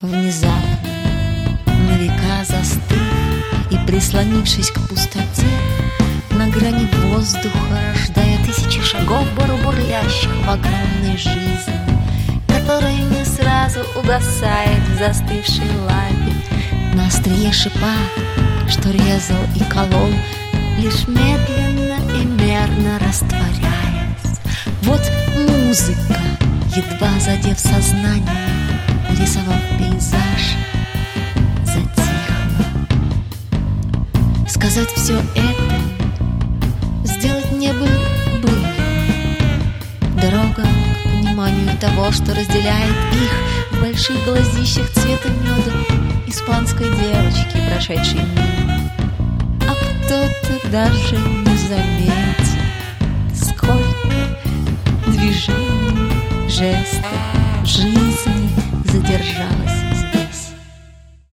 Внезапно, на века застыв И прислонившись к пустоте, На грани воздуха рождая тысячи шагов Буру-бурлящих в огромной жизни, Которая не сразу угасает в застывшей лаве. На острие шипа, что резал и колол, Лишь медленно и мерно растворяясь. Вот музыка, едва задев сознание, Сказать все это, сделать не бы. Дорога к пониманию того, что разделяет их В больших глазищах цвета меда Испанской девочки, прошедшей мимо. А кто-то даже не заметит, Сколько движений, жестов, жизни задержалась